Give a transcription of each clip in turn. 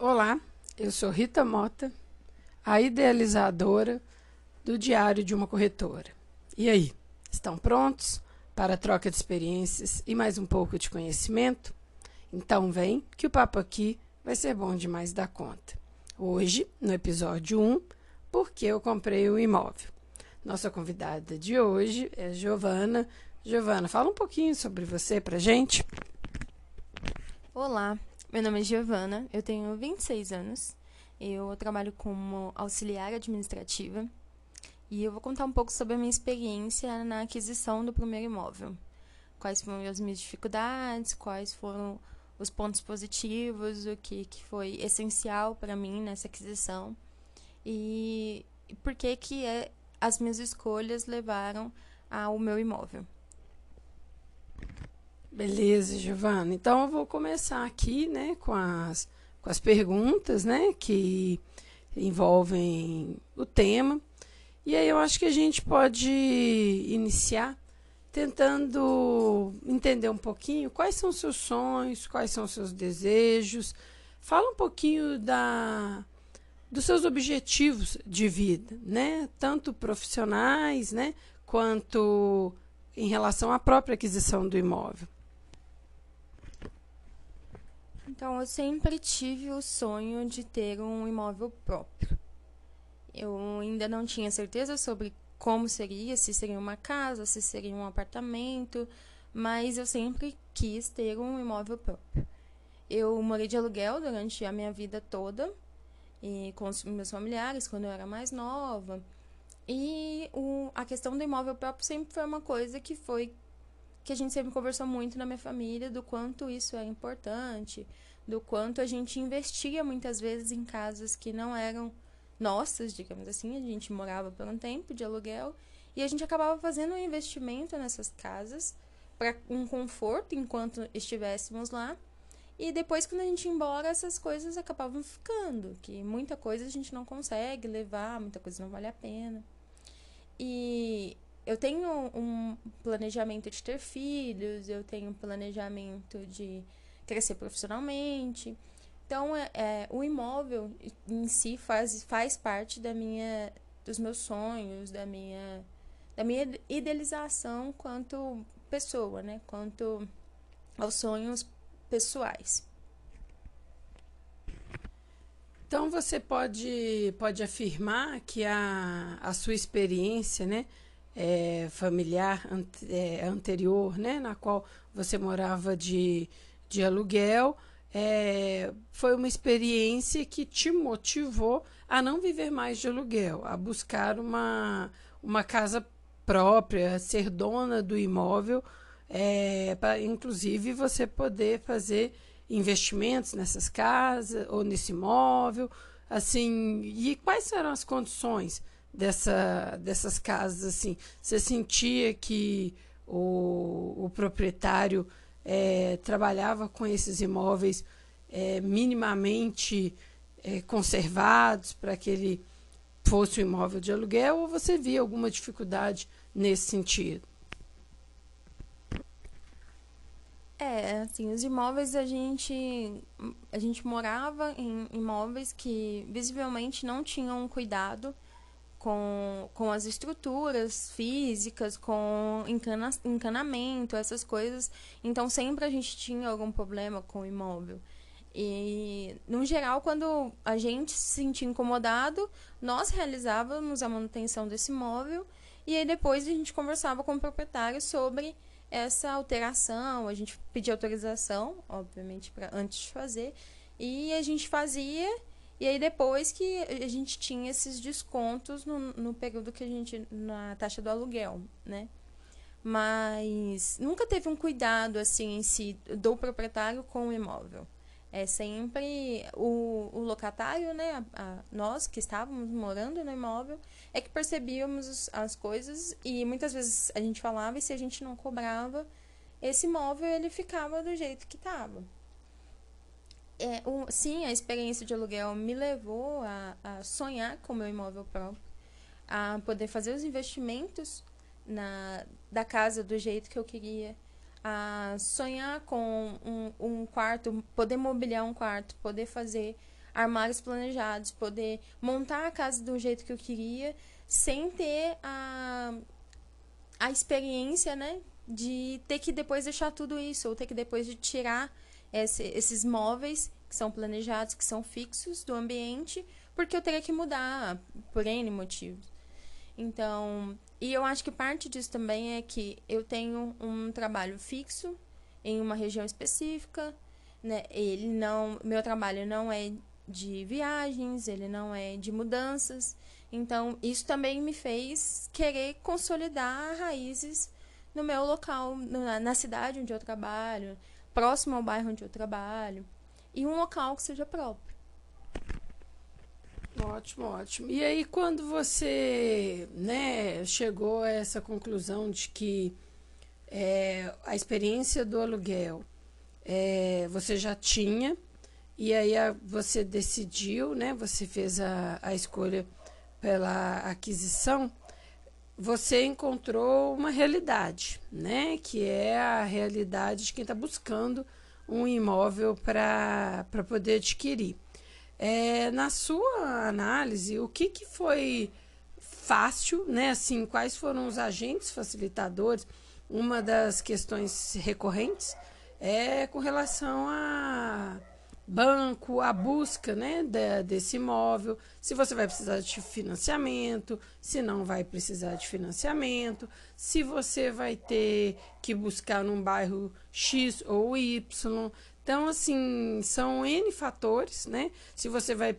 Olá, eu sou Rita Mota, a idealizadora do Diário de uma Corretora. E aí, estão prontos para a troca de experiências e mais um pouco de conhecimento? Então vem que o papo aqui vai ser bom demais da conta. Hoje, no episódio 1, porque eu comprei o um imóvel. Nossa convidada de hoje é Giovana. Giovana, fala um pouquinho sobre você pra gente. Olá, meu nome é Giovana, eu tenho 26 anos, eu trabalho como auxiliar administrativa e eu vou contar um pouco sobre a minha experiência na aquisição do primeiro imóvel. Quais foram as minhas dificuldades, quais foram os pontos positivos, o que, que foi essencial para mim nessa aquisição e, por que, que é, as minhas escolhas levaram ao meu imóvel. Beleza, Giovana. Então eu vou começar aqui, né, com as, com as perguntas, né, que envolvem o tema. E aí eu acho que a gente pode iniciar tentando entender um pouquinho quais são os seus sonhos, quais são os seus desejos. Fala um pouquinho da dos seus objetivos de vida, né? Tanto profissionais, né, quanto em relação à própria aquisição do imóvel. Então, eu sempre tive o sonho de ter um imóvel próprio. Eu ainda não tinha certeza sobre como seria, se seria uma casa, se seria um apartamento, mas eu sempre quis ter um imóvel próprio. Eu morei de aluguel durante a minha vida toda, e com os meus familiares, quando eu era mais nova. E o, a questão do imóvel próprio sempre foi uma coisa que foi que a gente sempre conversou muito na minha família do quanto isso é importante, do quanto a gente investia muitas vezes em casas que não eram nossas, digamos assim, a gente morava por um tempo de aluguel e a gente acabava fazendo um investimento nessas casas para um conforto enquanto estivéssemos lá. E depois, quando a gente ia embora, essas coisas acabavam ficando. Que muita coisa a gente não consegue levar, muita coisa não vale a pena. E eu tenho um planejamento de ter filhos, eu tenho um planejamento de crescer profissionalmente. Então, é, é, o imóvel em si faz, faz parte da minha, dos meus sonhos, da minha, da minha idealização quanto pessoa, né? Quanto aos sonhos pessoais. Então você pode, pode afirmar que a, a sua experiência, né, é, familiar é, anterior, né, na qual você morava de, de aluguel, é, foi uma experiência que te motivou a não viver mais de aluguel, a buscar uma, uma casa própria, ser dona do imóvel, é, para inclusive você poder fazer investimentos nessas casas ou nesse imóvel, assim, e quais eram as condições? Dessa, dessas casas assim você sentia que o, o proprietário é, trabalhava com esses imóveis é, minimamente é, conservados para que ele fosse um imóvel de aluguel ou você via alguma dificuldade nesse sentido? É, assim, os imóveis a gente a gente morava em imóveis que visivelmente não tinham cuidado com, com as estruturas físicas, com encana, encanamento, essas coisas. Então, sempre a gente tinha algum problema com o imóvel. E, no geral, quando a gente se sentia incomodado, nós realizávamos a manutenção desse imóvel e aí depois a gente conversava com o proprietário sobre essa alteração, a gente pedia autorização, obviamente, para antes de fazer, e a gente fazia e aí depois que a gente tinha esses descontos no, no período que a gente. na taxa do aluguel, né? Mas nunca teve um cuidado assim em si do proprietário com o imóvel. É sempre o, o locatário, né? A, a, nós que estávamos morando no imóvel, é que percebíamos as coisas e muitas vezes a gente falava e se a gente não cobrava, esse imóvel ele ficava do jeito que estava é, um, sim, a experiência de aluguel me levou a, a sonhar com o meu imóvel próprio, a poder fazer os investimentos na, da casa do jeito que eu queria, a sonhar com um, um quarto, poder mobiliar um quarto, poder fazer armários planejados, poder montar a casa do jeito que eu queria, sem ter a, a experiência, né? De ter que depois deixar tudo isso, ou ter que depois de tirar esse, esses móveis que são planejados, que são fixos do ambiente, porque eu teria que mudar por N motivos. Então, e eu acho que parte disso também é que eu tenho um trabalho fixo em uma região específica, né? Ele não, meu trabalho não é de viagens, ele não é de mudanças. Então, isso também me fez querer consolidar raízes no meu local, na, na cidade onde eu trabalho, próximo ao bairro onde eu trabalho, e um local que seja próprio. Ótimo, ótimo. E aí, quando você né, chegou a essa conclusão de que é, a experiência do aluguel é, você já tinha, e aí a, você decidiu, né, você fez a, a escolha pela aquisição, você encontrou uma realidade, né, que é a realidade de quem está buscando um imóvel para poder adquirir. É, na sua análise, o que, que foi fácil, né? Assim, quais foram os agentes facilitadores? Uma das questões recorrentes é com relação a banco, a busca né, de, desse imóvel, se você vai precisar de financiamento, se não vai precisar de financiamento, se você vai ter que buscar num bairro X ou Y. Então, assim, são N fatores, né? Se você vai.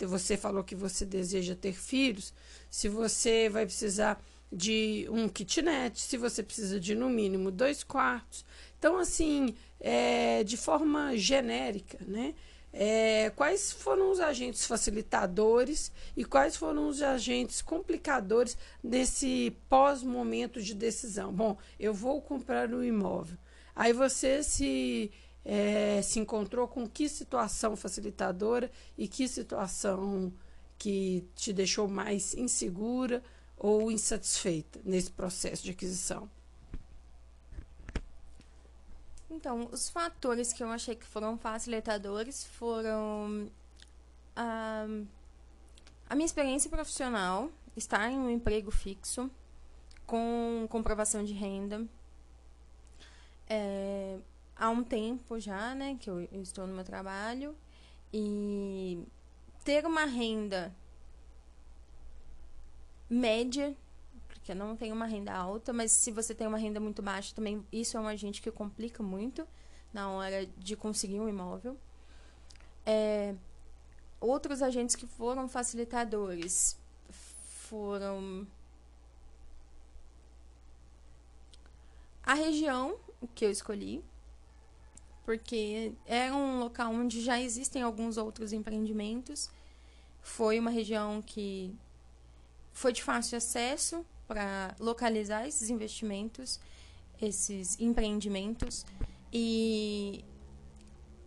Você falou que você deseja ter filhos, se você vai precisar de um kitnet, se você precisa de no mínimo dois quartos. Então, assim, é, de forma genérica, né? É, quais foram os agentes facilitadores e quais foram os agentes complicadores desse pós-momento de decisão? Bom, eu vou comprar um imóvel. Aí você se é, se encontrou com que situação facilitadora e que situação que te deixou mais insegura ou insatisfeita nesse processo de aquisição? Então, os fatores que eu achei que foram facilitadores foram a, a minha experiência profissional, estar em um emprego fixo, com comprovação de renda. É, há um tempo já, né, que eu, eu estou no meu trabalho e ter uma renda média, eu não tenho uma renda alta, mas se você tem uma renda muito baixa também, isso é um agente que complica muito na hora de conseguir um imóvel. É, outros agentes que foram facilitadores foram a região que eu escolhi, porque é um local onde já existem alguns outros empreendimentos. Foi uma região que foi de fácil acesso para localizar esses investimentos, esses empreendimentos. E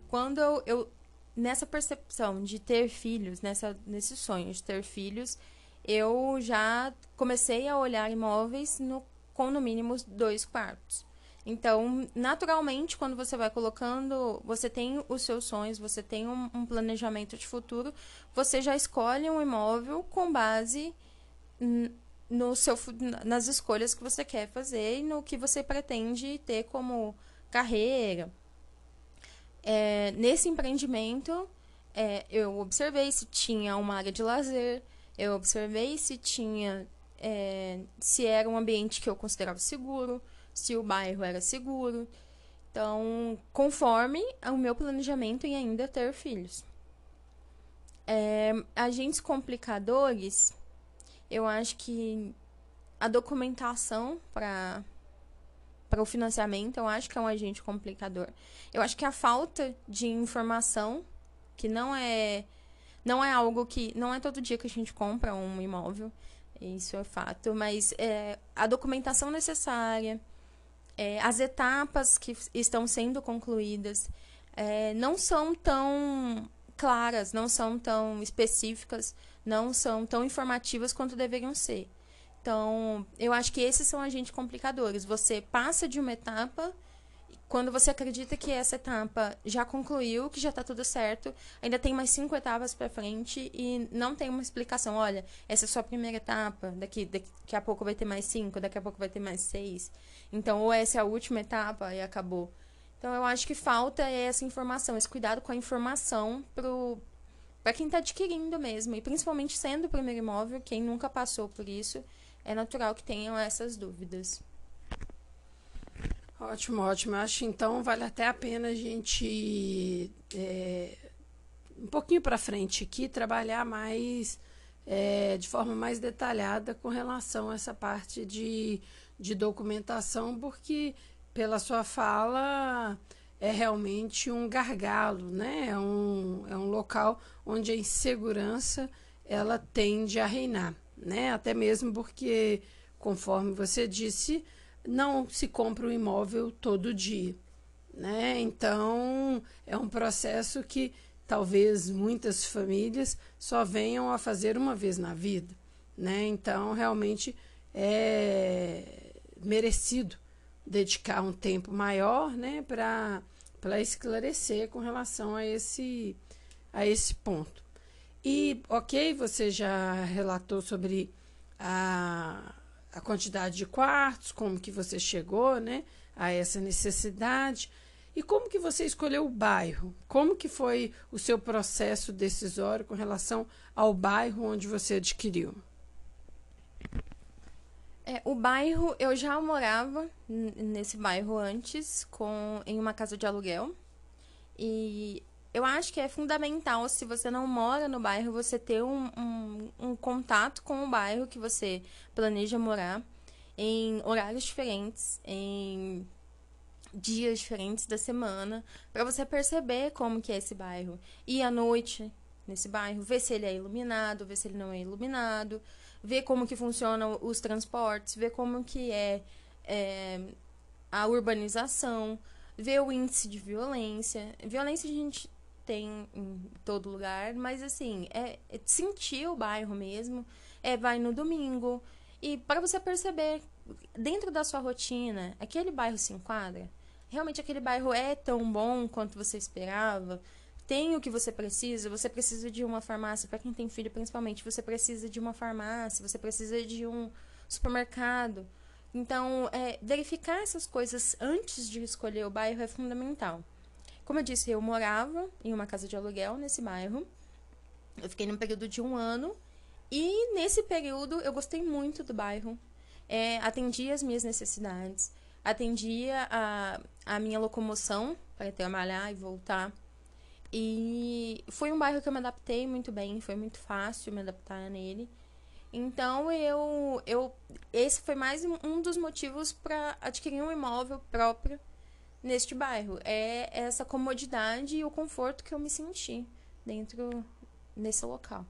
quando eu, eu nessa percepção de ter filhos, nessa, nesse sonho de ter filhos, eu já comecei a olhar imóveis no, com no mínimo dois quartos. Então, naturalmente, quando você vai colocando, você tem os seus sonhos, você tem um, um planejamento de futuro, você já escolhe um imóvel com base no seu, nas escolhas que você quer fazer e no que você pretende ter como carreira. É, nesse empreendimento, é, eu observei se tinha uma área de lazer, eu observei se tinha, é, se era um ambiente que eu considerava seguro, se o bairro era seguro. Então, conforme o meu planejamento em ainda ter filhos. É, agentes complicadores, eu acho que a documentação para para o financiamento, eu acho que é um agente complicador. Eu acho que a falta de informação, que não é não é algo que não é todo dia que a gente compra um imóvel, isso é fato, mas é, a documentação necessária, é, as etapas que estão sendo concluídas é, não são tão claras, não são tão específicas, não são tão informativas quanto deveriam ser. Então, eu acho que esses são agentes complicadores. Você passa de uma etapa quando você acredita que essa etapa já concluiu, que já está tudo certo, ainda tem mais cinco etapas para frente e não tem uma explicação. Olha, essa é só a primeira etapa, daqui, daqui a pouco vai ter mais cinco, daqui a pouco vai ter mais seis. Então, ou essa é a última etapa e acabou. Então, eu acho que falta essa informação, esse cuidado com a informação para quem está adquirindo mesmo. E principalmente sendo o primeiro imóvel, quem nunca passou por isso, é natural que tenham essas dúvidas. Ótimo, ótimo. Acho então vale até a pena a gente é, um pouquinho para frente aqui trabalhar mais é, de forma mais detalhada com relação a essa parte de, de documentação, porque pela sua fala é realmente um gargalo, né? É um, é um local onde a insegurança ela tende a reinar, né? Até mesmo porque, conforme você disse, não se compra um imóvel todo dia. Né? Então, é um processo que talvez muitas famílias só venham a fazer uma vez na vida. Né? Então, realmente é merecido dedicar um tempo maior né, para esclarecer com relação a esse, a esse ponto. E, ok, você já relatou sobre a a quantidade de quartos, como que você chegou, né, a essa necessidade e como que você escolheu o bairro? Como que foi o seu processo decisório com relação ao bairro onde você adquiriu? É, o bairro, eu já morava nesse bairro antes, com, em uma casa de aluguel. E eu acho que é fundamental, se você não mora no bairro, você ter um, um, um contato com o bairro que você planeja morar em horários diferentes, em dias diferentes da semana, para você perceber como que é esse bairro. E à noite nesse bairro, ver se ele é iluminado, ver se ele não é iluminado, ver como que funcionam os transportes, ver como que é, é a urbanização, ver o índice de violência. Violência a gente tem em todo lugar, mas assim, é, é sentir o bairro mesmo, é vai no domingo e para você perceber dentro da sua rotina, aquele bairro se enquadra? Realmente aquele bairro é tão bom quanto você esperava? Tem o que você precisa? Você precisa de uma farmácia, para quem tem filho principalmente, você precisa de uma farmácia, você precisa de um supermercado. Então, é, verificar essas coisas antes de escolher o bairro é fundamental. Como eu disse, eu morava em uma casa de aluguel nesse bairro. Eu fiquei num período de um ano. E nesse período eu gostei muito do bairro. É, atendia as minhas necessidades. Atendia a, a minha locomoção para trabalhar e voltar. E foi um bairro que eu me adaptei muito bem. Foi muito fácil me adaptar nele. Então eu, eu esse foi mais um dos motivos para adquirir um imóvel próprio neste bairro. É essa comodidade e o conforto que eu me senti dentro desse local.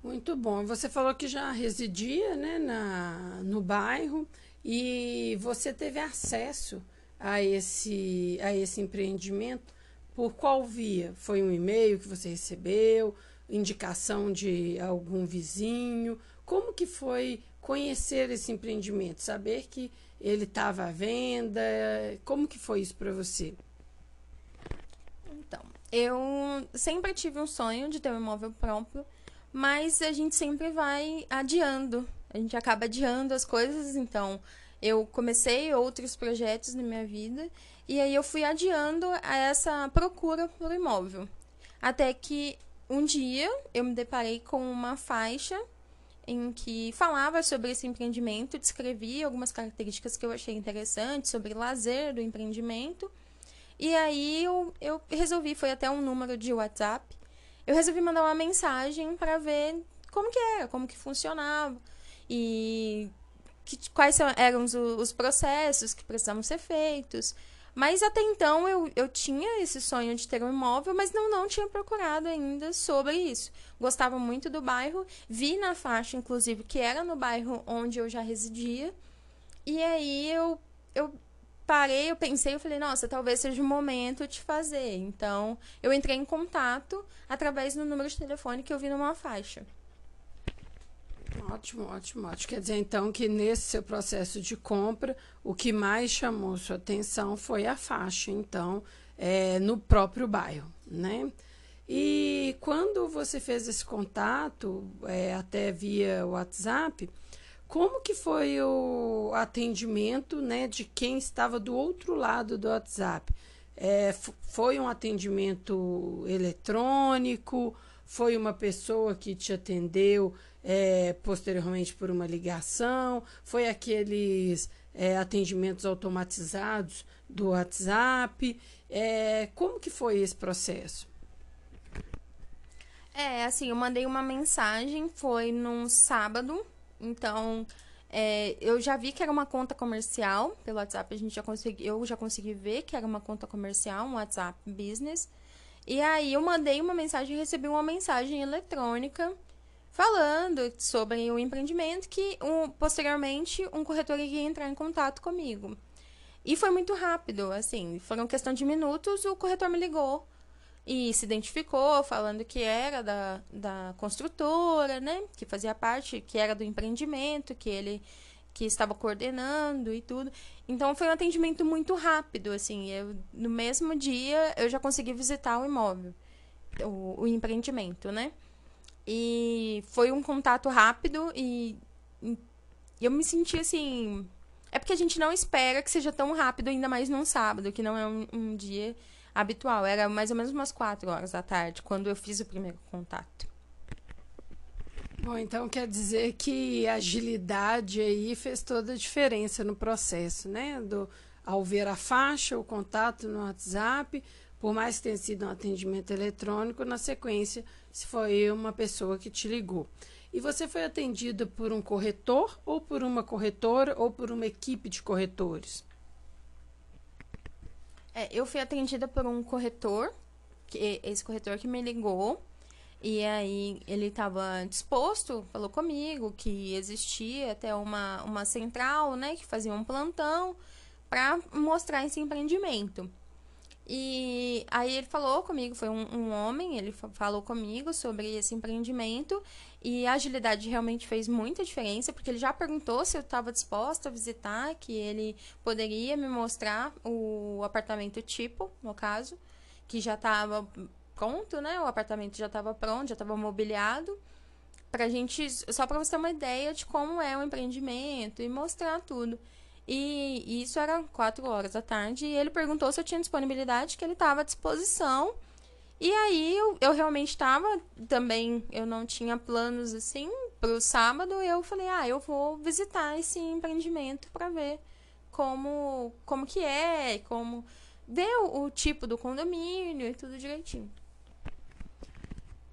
Muito bom. Você falou que já residia né, na, no bairro e você teve acesso a esse, a esse empreendimento por qual via? Foi um e-mail que você recebeu? Indicação de algum vizinho? Como que foi conhecer esse empreendimento? Saber que ele estava à venda? Como que foi isso para você? Então, eu sempre tive um sonho de ter um imóvel próprio, mas a gente sempre vai adiando. A gente acaba adiando as coisas, então eu comecei outros projetos na minha vida e aí eu fui adiando essa procura por imóvel. Até que um dia eu me deparei com uma faixa em que falava sobre esse empreendimento, descrevia algumas características que eu achei interessantes sobre lazer do empreendimento. E aí eu, eu resolvi, foi até um número de WhatsApp, eu resolvi mandar uma mensagem para ver como que era, como que funcionava e que, quais eram os, os processos que precisavam ser feitos. Mas até então eu, eu tinha esse sonho de ter um imóvel, mas não, não tinha procurado ainda sobre isso. Gostava muito do bairro, vi na faixa, inclusive, que era no bairro onde eu já residia. E aí eu, eu parei, eu pensei, eu falei, nossa, talvez seja o momento de fazer. Então, eu entrei em contato através do número de telefone que eu vi numa faixa. Ótimo, ótimo, ótimo. Quer dizer, então, que nesse seu processo de compra, o que mais chamou sua atenção foi a faixa, então, é, no próprio bairro, né? E quando você fez esse contato, é, até via WhatsApp, como que foi o atendimento né, de quem estava do outro lado do WhatsApp? É, foi um atendimento eletrônico? Foi uma pessoa que te atendeu é, posteriormente por uma ligação? Foi aqueles é, atendimentos automatizados do WhatsApp? É, como que foi esse processo? É, assim, eu mandei uma mensagem, foi num sábado, então é, eu já vi que era uma conta comercial, pelo WhatsApp a gente já consegui, eu já consegui ver que era uma conta comercial, um WhatsApp Business. E aí eu mandei uma mensagem e recebi uma mensagem eletrônica falando sobre o empreendimento que um, posteriormente um corretor iria entrar em contato comigo. E foi muito rápido, assim, foram questão de minutos, o corretor me ligou e se identificou falando que era da, da construtora, né? Que fazia parte, que era do empreendimento, que ele que estava coordenando e tudo. Então foi um atendimento muito rápido, assim. Eu, no mesmo dia eu já consegui visitar o imóvel, o, o empreendimento, né? E foi um contato rápido e, eu me senti assim. É porque a gente não espera que seja tão rápido, ainda mais num sábado, que não é um, um dia habitual. Era mais ou menos umas quatro horas da tarde, quando eu fiz o primeiro contato. Bom, então quer dizer que a agilidade aí fez toda a diferença no processo, né? Do, ao ver a faixa, o contato no WhatsApp, por mais que tenha sido um atendimento eletrônico, na sequência, se foi uma pessoa que te ligou. E você foi atendido por um corretor, ou por uma corretora, ou por uma equipe de corretores? É, eu fui atendida por um corretor, que, esse corretor que me ligou. E aí ele estava disposto, falou comigo que existia até uma, uma central, né, que fazia um plantão para mostrar esse empreendimento. E aí ele falou comigo, foi um, um, homem, ele falou comigo sobre esse empreendimento e a agilidade realmente fez muita diferença, porque ele já perguntou se eu estava disposta a visitar, que ele poderia me mostrar o apartamento tipo, no caso, que já estava pronto, né? O apartamento já estava pronto, já estava mobiliado. Pra gente, só para você ter uma ideia de como é o empreendimento e mostrar tudo. E isso era quatro horas da tarde. E ele perguntou se eu tinha disponibilidade, que ele estava à disposição. E aí eu, eu realmente estava também, eu não tinha planos assim para o sábado. Eu falei, ah, eu vou visitar esse empreendimento para ver como, como que é, como ver o, o tipo do condomínio e tudo direitinho.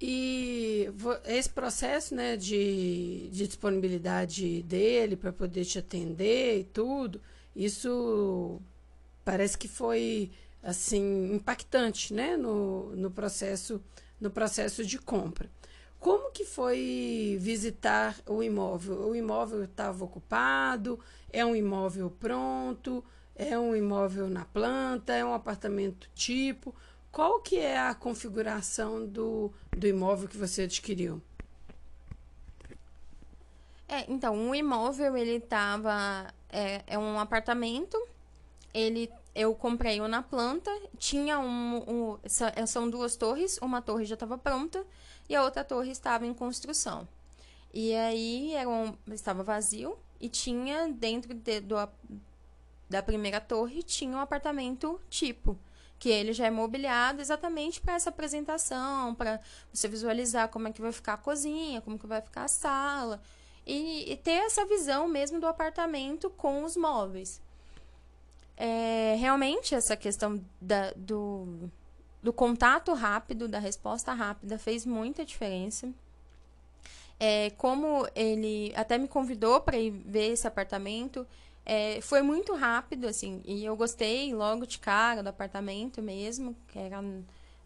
E esse processo né, de, de disponibilidade dele para poder te atender e tudo, isso parece que foi assim impactante né, no, no, processo, no processo de compra. Como que foi visitar o imóvel? O imóvel estava ocupado? É um imóvel pronto? É um imóvel na planta? É um apartamento tipo? Qual que é a configuração do, do imóvel que você adquiriu? É, então, o imóvel, ele tava... É, é um apartamento, ele eu comprei um na planta, tinha um, um, são duas torres, uma torre já estava pronta e a outra torre estava em construção. E aí era um, estava vazio e tinha dentro de, do, da primeira torre tinha um apartamento tipo que ele já é mobiliado exatamente para essa apresentação, para você visualizar como é que vai ficar a cozinha, como que vai ficar a sala e, e ter essa visão mesmo do apartamento com os móveis. É, realmente essa questão da, do, do contato rápido, da resposta rápida fez muita diferença. É, como ele até me convidou para ir ver esse apartamento, é, foi muito rápido, assim, e eu gostei logo de cara do apartamento mesmo, que era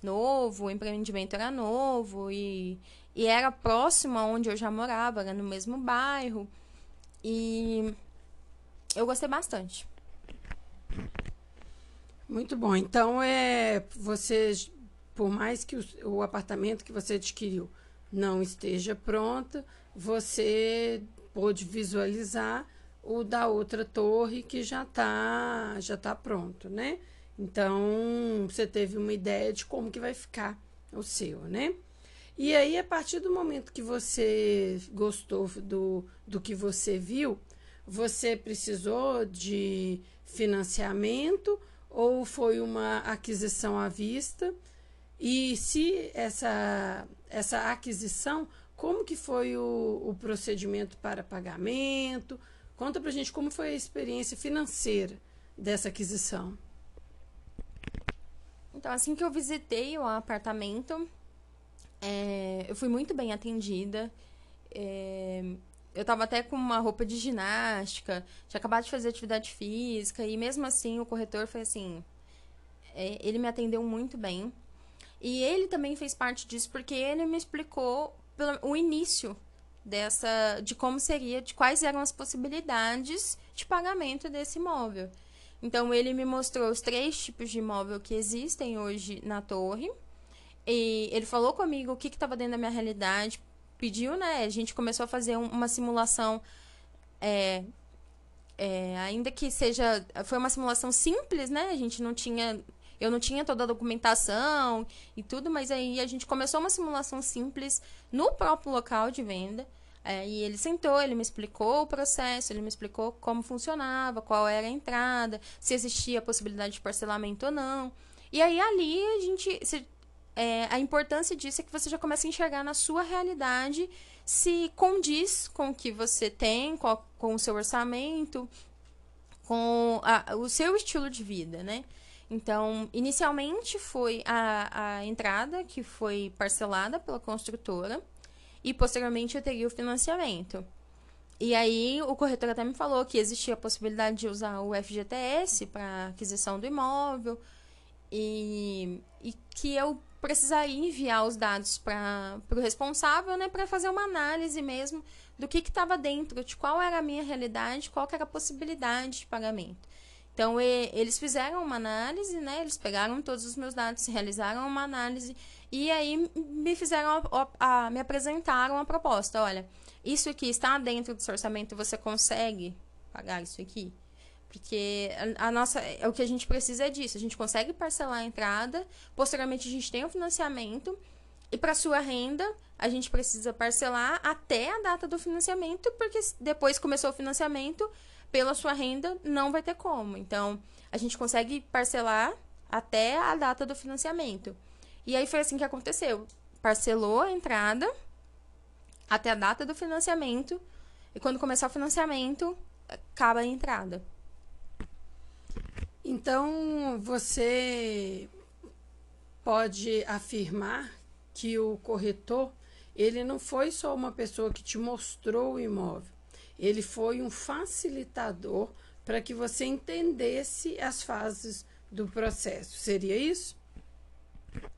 novo, o empreendimento era novo e, e era próximo aonde eu já morava, era no mesmo bairro. E eu gostei bastante. Muito bom. Então, é você, por mais que o, o apartamento que você adquiriu não esteja pronta, você pôde visualizar o da outra torre que já está já tá pronto, né? Então, você teve uma ideia de como que vai ficar o seu, né? E aí, a partir do momento que você gostou do, do que você viu, você precisou de financiamento ou foi uma aquisição à vista? E se essa, essa aquisição, como que foi o, o procedimento para pagamento? Conta pra gente como foi a experiência financeira dessa aquisição. Então, assim que eu visitei o apartamento, é, eu fui muito bem atendida. É, eu tava até com uma roupa de ginástica, tinha acabado de fazer atividade física, e mesmo assim o corretor foi assim. É, ele me atendeu muito bem. E ele também fez parte disso porque ele me explicou pelo, o início dessa de como seria, de quais eram as possibilidades de pagamento desse imóvel. Então ele me mostrou os três tipos de imóvel que existem hoje na torre. E ele falou comigo o que estava dentro da minha realidade, pediu, né? A gente começou a fazer um, uma simulação, é, é, ainda que seja, foi uma simulação simples, né? A gente não tinha, eu não tinha toda a documentação e tudo, mas aí a gente começou uma simulação simples no próprio local de venda. É, e ele sentou, ele me explicou o processo, ele me explicou como funcionava, qual era a entrada, se existia a possibilidade de parcelamento ou não. E aí ali a gente. Se, é, a importância disso é que você já começa a enxergar na sua realidade se condiz com o que você tem, com, com o seu orçamento, com a, o seu estilo de vida, né? Então, inicialmente foi a, a entrada que foi parcelada pela construtora e posteriormente eu teria o financiamento. E aí o corretor até me falou que existia a possibilidade de usar o FGTS para aquisição do imóvel e, e que eu precisaria enviar os dados para o responsável, né, para fazer uma análise mesmo do que estava dentro, de qual era a minha realidade, qual era a possibilidade de pagamento. Então, e, eles fizeram uma análise, né? Eles pegaram todos os meus dados, realizaram uma análise e aí me fizeram a, a, a, me apresentaram a proposta. Olha, isso aqui está dentro do seu orçamento, você consegue pagar isso aqui? Porque a, nossa, é o que a gente precisa é disso. A gente consegue parcelar a entrada, posteriormente a gente tem o financiamento e para sua renda a gente precisa parcelar até a data do financiamento, porque depois começou o financiamento, pela sua renda não vai ter como. Então, a gente consegue parcelar até a data do financiamento. E aí foi assim que aconteceu. Parcelou a entrada até a data do financiamento. E quando começar o financiamento, acaba a entrada. Então, você pode afirmar que o corretor, ele não foi só uma pessoa que te mostrou o imóvel, ele foi um facilitador para que você entendesse as fases do processo. Seria isso?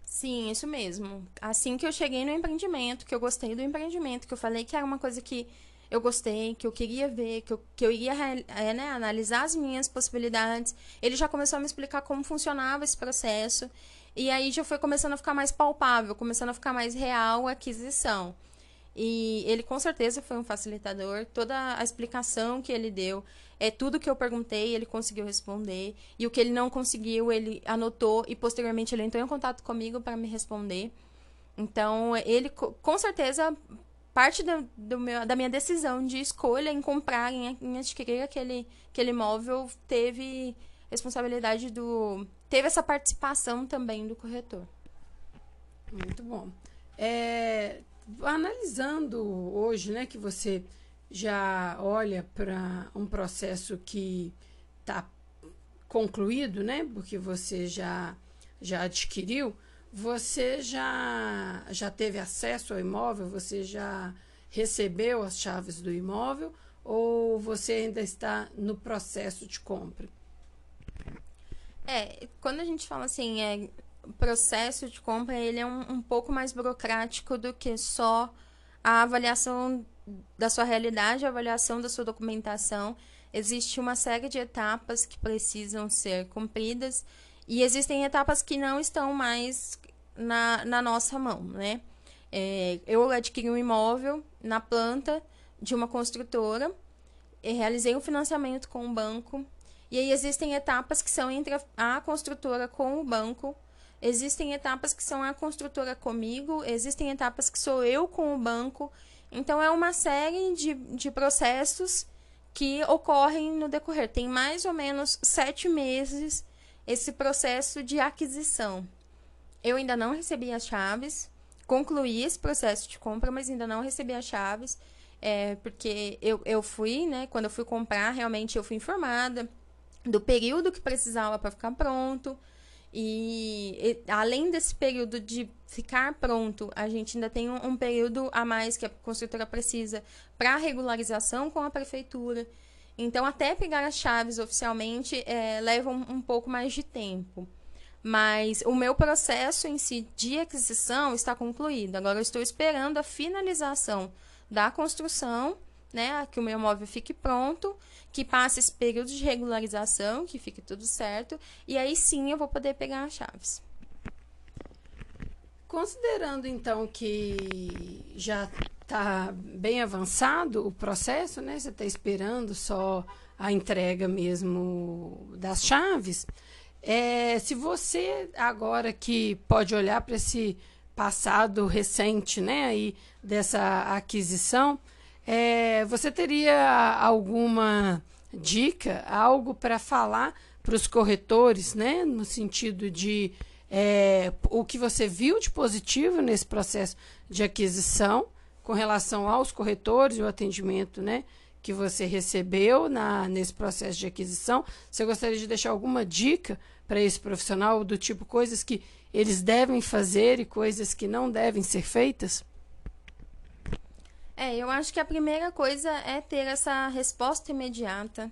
Sim, isso mesmo. Assim que eu cheguei no empreendimento, que eu gostei do empreendimento, que eu falei que era uma coisa que eu gostei, que eu queria ver, que eu, que eu ia é, né, analisar as minhas possibilidades, ele já começou a me explicar como funcionava esse processo. E aí já foi começando a ficar mais palpável, começando a ficar mais real a aquisição. E ele com certeza foi um facilitador. Toda a explicação que ele deu, é tudo que eu perguntei, ele conseguiu responder. E o que ele não conseguiu, ele anotou e posteriormente ele entrou em contato comigo para me responder. Então, ele com certeza parte do, do meu, da minha decisão de escolha em comprar, em, em adquirir aquele, aquele imóvel, teve responsabilidade do. teve essa participação também do corretor. Muito bom. É, analisando hoje, né, que você já olha para um processo que está concluído, né, porque você já já adquiriu, você já já teve acesso ao imóvel, você já recebeu as chaves do imóvel ou você ainda está no processo de compra? É, quando a gente fala assim, é processo de compra ele é um, um pouco mais burocrático do que só a avaliação da sua realidade, a avaliação da sua documentação. Existe uma série de etapas que precisam ser cumpridas e existem etapas que não estão mais na, na nossa mão, né? É, eu adquiri um imóvel na planta de uma construtora, realizei um financiamento com o banco, e aí existem etapas que são entre a construtora com o banco, existem etapas que são a construtora comigo, existem etapas que sou eu com o banco. Então, é uma série de, de processos que ocorrem no decorrer. Tem mais ou menos sete meses esse processo de aquisição. Eu ainda não recebi as chaves, concluí esse processo de compra, mas ainda não recebi as chaves, é, porque eu, eu fui, né, quando eu fui comprar, realmente eu fui informada do período que precisava para ficar pronto. E, e, além desse período de ficar pronto, a gente ainda tem um, um período a mais que a construtora precisa para regularização com a prefeitura. Então, até pegar as chaves oficialmente é, leva um, um pouco mais de tempo. Mas o meu processo em si de aquisição está concluído. Agora eu estou esperando a finalização da construção, né, que o meu imóvel fique pronto, que passe esse período de regularização, que fique tudo certo, e aí sim eu vou poder pegar as chaves. Considerando então que já está bem avançado o processo, né? Você está esperando só a entrega mesmo das chaves. É, se você agora que pode olhar para esse passado recente, né, aí dessa aquisição, é, você teria alguma dica, algo para falar para os corretores, né, no sentido de é, o que você viu de positivo nesse processo de aquisição com relação aos corretores e o atendimento, né, que você recebeu na, nesse processo de aquisição. Você gostaria de deixar alguma dica para esse profissional do tipo coisas que eles devem fazer e coisas que não devem ser feitas? É, eu acho que a primeira coisa é ter essa resposta imediata.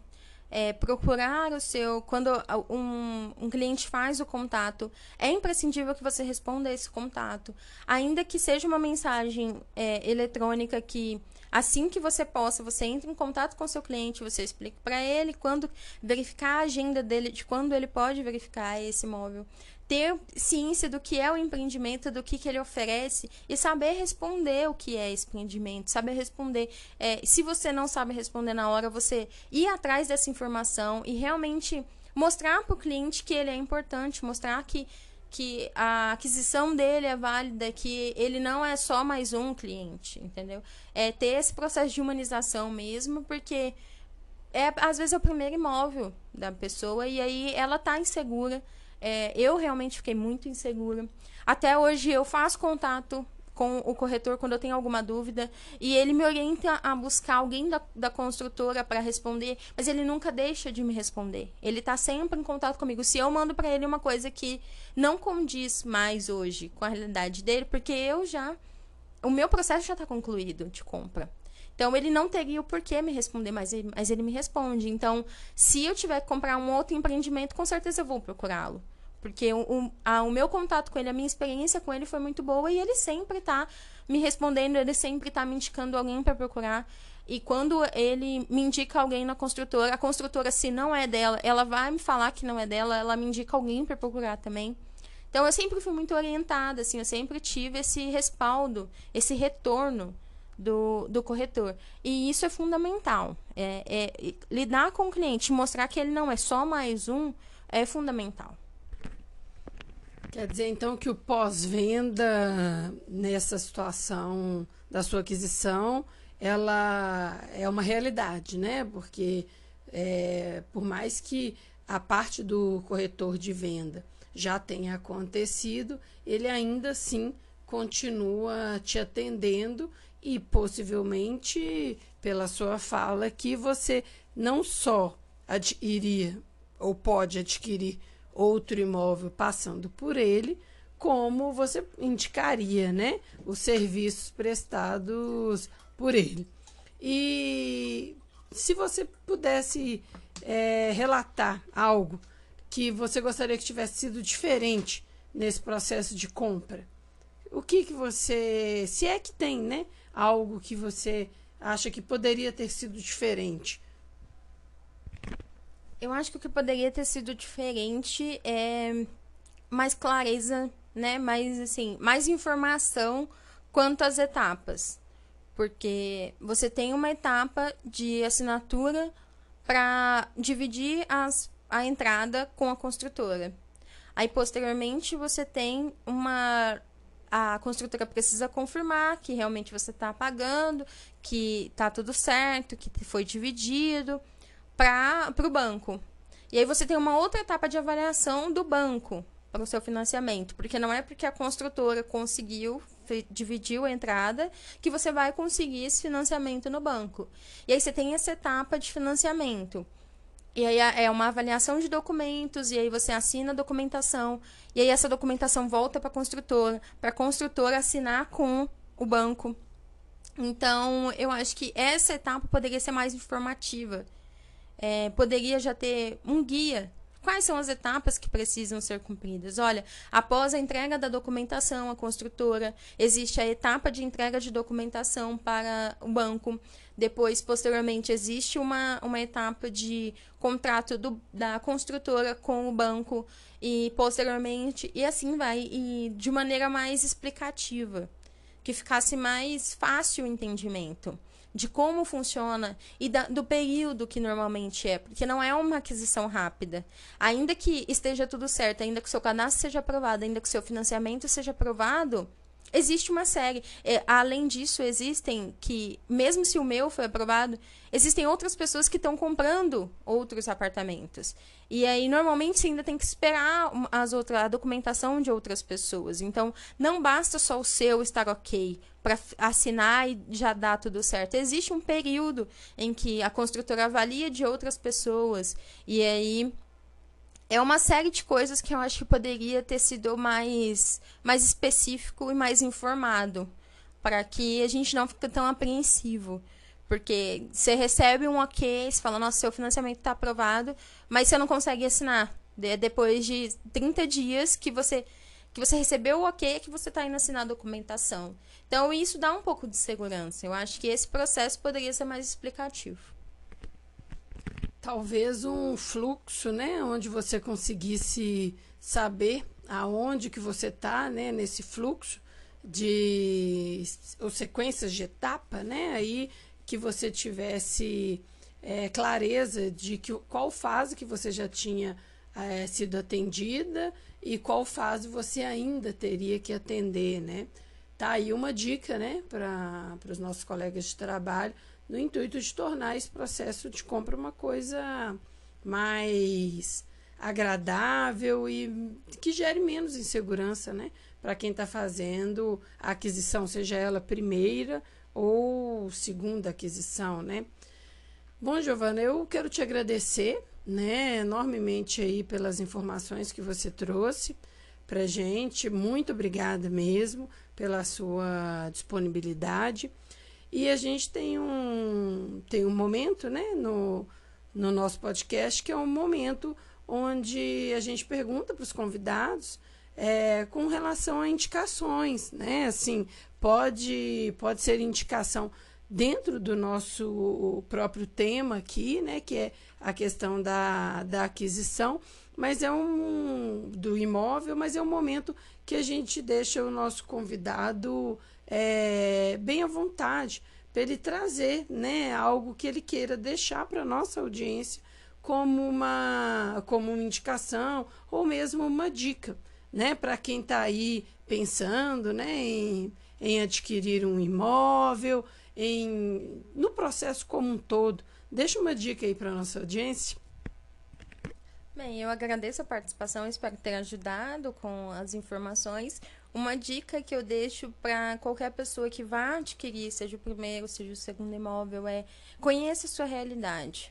É, procurar o seu. Quando um, um cliente faz o contato, é imprescindível que você responda esse contato. Ainda que seja uma mensagem é, eletrônica que assim que você possa, você entra em contato com seu cliente, você explica para ele quando verificar a agenda dele de quando ele pode verificar esse imóvel ter ciência do que é o empreendimento, do que, que ele oferece e saber responder o que é esse empreendimento, saber responder. É, se você não sabe responder na hora, você ir atrás dessa informação e realmente mostrar para o cliente que ele é importante, mostrar que, que a aquisição dele é válida, que ele não é só mais um cliente, entendeu? É ter esse processo de humanização mesmo, porque é às vezes é o primeiro imóvel da pessoa e aí ela tá insegura é, eu realmente fiquei muito insegura. Até hoje eu faço contato com o corretor quando eu tenho alguma dúvida e ele me orienta a buscar alguém da, da construtora para responder, mas ele nunca deixa de me responder. Ele está sempre em contato comigo. Se eu mando para ele uma coisa que não condiz mais hoje com a realidade dele, porque eu já o meu processo já está concluído de compra. Então ele não teria o porquê me responder, mas ele, mas ele me responde. Então, se eu tiver que comprar um outro empreendimento, com certeza eu vou procurá-lo. Porque o, o, a, o meu contato com ele, a minha experiência com ele foi muito boa e ele sempre está me respondendo, ele sempre está me indicando alguém para procurar. E quando ele me indica alguém na construtora, a construtora, se não é dela, ela vai me falar que não é dela, ela me indica alguém para procurar também. Então eu sempre fui muito orientada, assim, eu sempre tive esse respaldo, esse retorno do, do corretor. E isso é fundamental. É, é, lidar com o cliente, mostrar que ele não é só mais um, é fundamental. Quer dizer, então, que o pós-venda, nessa situação da sua aquisição, ela é uma realidade, né? Porque, é, por mais que a parte do corretor de venda já tenha acontecido, ele ainda assim continua te atendendo e possivelmente, pela sua fala, que você não só adquirir ou pode adquirir outro imóvel passando por ele, como você indicaria, né, os serviços prestados por ele. E se você pudesse é, relatar algo que você gostaria que tivesse sido diferente nesse processo de compra, o que que você, se é que tem, né, algo que você acha que poderia ter sido diferente? Eu acho que o que poderia ter sido diferente é mais clareza, né? Mais assim, mais informação quanto às etapas. Porque você tem uma etapa de assinatura para dividir as, a entrada com a construtora. Aí, posteriormente, você tem uma. A construtora precisa confirmar que realmente você está pagando, que está tudo certo, que foi dividido para o banco. E aí você tem uma outra etapa de avaliação do banco para o seu financiamento, porque não é porque a construtora conseguiu dividiu a entrada que você vai conseguir esse financiamento no banco. E aí você tem essa etapa de financiamento. E aí é uma avaliação de documentos, e aí você assina a documentação, e aí essa documentação volta para a construtora, para a construtora assinar com o banco. Então, eu acho que essa etapa poderia ser mais informativa. É, poderia já ter um guia Quais são as etapas que precisam ser cumpridas? Olha, após a entrega da documentação à construtora, existe a etapa de entrega de documentação para o banco. Depois, posteriormente, existe uma, uma etapa de contrato do, da construtora com o banco. E posteriormente, e assim vai, e de maneira mais explicativa, que ficasse mais fácil o entendimento de como funciona e da, do período que normalmente é, porque não é uma aquisição rápida. Ainda que esteja tudo certo, ainda que o seu cadastro seja aprovado, ainda que o seu financiamento seja aprovado, existe uma série. É, além disso, existem que, mesmo se o meu foi aprovado, existem outras pessoas que estão comprando outros apartamentos. E aí, normalmente, você ainda tem que esperar as outras, a documentação de outras pessoas. Então, não basta só o seu estar ok para assinar e já dar tudo certo. Existe um período em que a construtora avalia de outras pessoas. E aí é uma série de coisas que eu acho que poderia ter sido mais, mais específico e mais informado, para que a gente não fique tão apreensivo. Porque você recebe um ok, você fala, nossa, seu financiamento está aprovado, mas você não consegue assinar. depois de 30 dias que você que você recebeu o ok, é que você está indo assinar a documentação. Então, isso dá um pouco de segurança. Eu acho que esse processo poderia ser mais explicativo talvez um fluxo, né, onde você conseguisse saber aonde que você está, né, nesse fluxo de ou sequências de etapa, né, aí que você tivesse é, clareza de que qual fase que você já tinha é, sido atendida e qual fase você ainda teria que atender, né? Tá aí uma dica, né, para os nossos colegas de trabalho no intuito de tornar esse processo de compra uma coisa mais agradável e que gere menos insegurança, né? Para quem está fazendo a aquisição, seja ela primeira ou segunda aquisição, né? Bom, Giovana, eu quero te agradecer, né, enormemente aí pelas informações que você trouxe para gente. Muito obrigada mesmo pela sua disponibilidade. E a gente tem um, tem um momento né, no, no nosso podcast que é um momento onde a gente pergunta para os convidados é, com relação a indicações, né? Assim, pode, pode ser indicação dentro do nosso próprio tema aqui, né? Que é a questão da, da aquisição, mas é um do imóvel, mas é um momento que a gente deixa o nosso convidado é, bem à vontade para ele trazer né, algo que ele queira deixar para a nossa audiência como uma, como uma indicação ou mesmo uma dica né, para quem está aí pensando né, em, em adquirir um imóvel, em, no processo como um todo. Deixa uma dica aí para a nossa audiência. Bem, eu agradeço a participação, espero ter ajudado com as informações. Uma dica que eu deixo para qualquer pessoa que vá adquirir, seja o primeiro, seja o segundo imóvel, é conheça a sua realidade.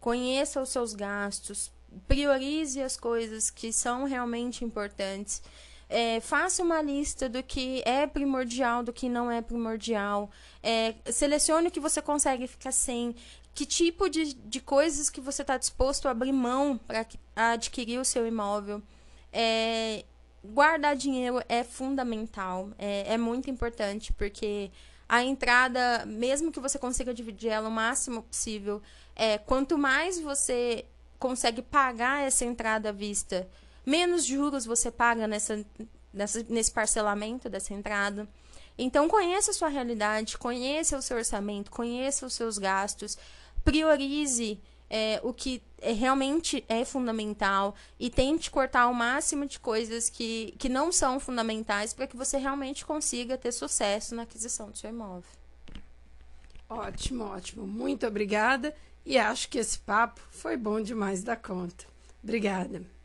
Conheça os seus gastos, priorize as coisas que são realmente importantes. É, faça uma lista do que é primordial, do que não é primordial. É, selecione o que você consegue ficar sem. Que tipo de, de coisas que você está disposto a abrir mão para adquirir o seu imóvel. É, guardar dinheiro é fundamental, é, é muito importante, porque a entrada, mesmo que você consiga dividir ela o máximo possível, é, quanto mais você consegue pagar essa entrada à vista, menos juros você paga nessa, nessa, nesse parcelamento dessa entrada. Então, conheça a sua realidade, conheça o seu orçamento, conheça os seus gastos, priorize é, o que é, realmente é fundamental e tente cortar o máximo de coisas que, que não são fundamentais para que você realmente consiga ter sucesso na aquisição do seu imóvel. Ótimo, ótimo. Muito obrigada. E acho que esse papo foi bom demais da conta. Obrigada.